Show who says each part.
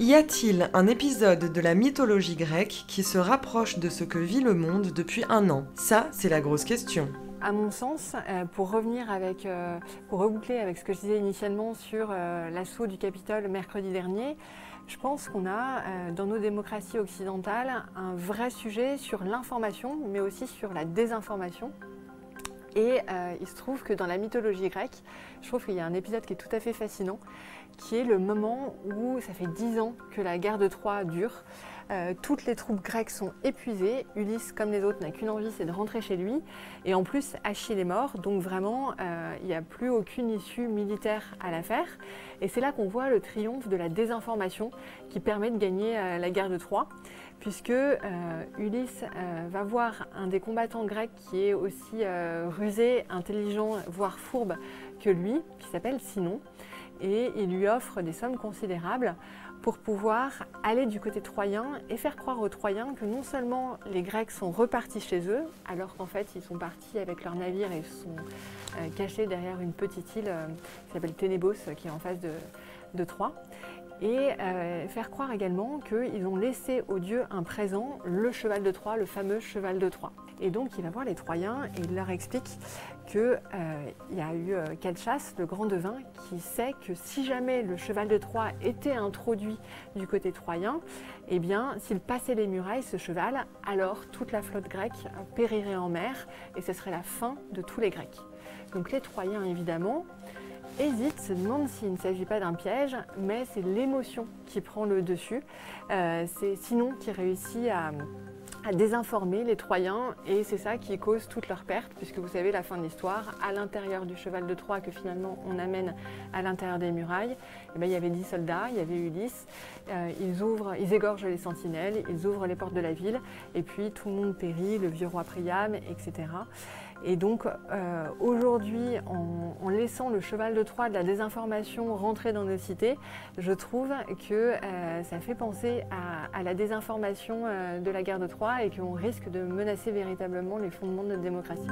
Speaker 1: Y a-t-il un épisode de la mythologie grecque qui se rapproche de ce que vit le monde depuis un an? Ça, c'est la grosse question.
Speaker 2: À mon sens, euh, pour revenir avec, euh, pour reboucler avec ce que je disais initialement sur euh, l'assaut du Capitole mercredi dernier, je pense qu'on a dans nos démocraties occidentales un vrai sujet sur l'information, mais aussi sur la désinformation. Et il se trouve que dans la mythologie grecque, je trouve qu'il y a un épisode qui est tout à fait fascinant, qui est le moment où ça fait dix ans que la guerre de Troie dure. Euh, toutes les troupes grecques sont épuisées. Ulysse, comme les autres, n'a qu'une envie, c'est de rentrer chez lui. Et en plus, Achille est mort, donc vraiment, euh, il n'y a plus aucune issue militaire à l'affaire. Et c'est là qu'on voit le triomphe de la désinformation qui permet de gagner euh, la guerre de Troie, puisque Ulysse va voir un des combattants grecs qui est aussi rusé, intelligent, voire fourbe que lui, qui s'appelle Sinon et il lui offre des sommes considérables pour pouvoir aller du côté troyen et faire croire aux Troyens que non seulement les Grecs sont repartis chez eux, alors qu'en fait ils sont partis avec leur navire et sont euh, cachés derrière une petite île euh, qui s'appelle Ténébos, qui est en face de, Troie, et euh, faire croire également qu'ils ont laissé aux dieux un présent, le cheval de Troie, le fameux cheval de Troie. Et donc il va voir les Troyens et il leur explique qu'il euh, y a eu euh, Calchas, le grand devin, qui sait que si jamais le cheval de Troie était introduit du côté troyen, eh bien s'il passait les murailles, ce cheval, alors toute la flotte grecque périrait en mer et ce serait la fin de tous les Grecs. Donc les Troyens évidemment hésite, se demande s'il ne s'agit pas d'un piège, mais c'est l'émotion qui prend le dessus. Euh, c'est Sinon qui réussit à, désinformer les Troyens et c'est ça qui cause toute leur perte puisque vous savez la fin de l'histoire, à l'intérieur du cheval de Troie que finalement on amène à l'intérieur des murailles, eh ben, il y avait dix soldats, il y avait Ulysse, euh, ils, ouvrent, ils égorgent les sentinelles, ils ouvrent les portes de la ville et puis tout le monde périt, le vieux roi Priam, etc. Et donc euh, aujourd'hui, en, laissant le cheval de Troie de la désinformation rentrer dans nos cités, je trouve que euh, ça fait penser à, la désinformation euh, de la guerre de Troie et qu'on risque de menacer véritablement les fondements de notre démocratie.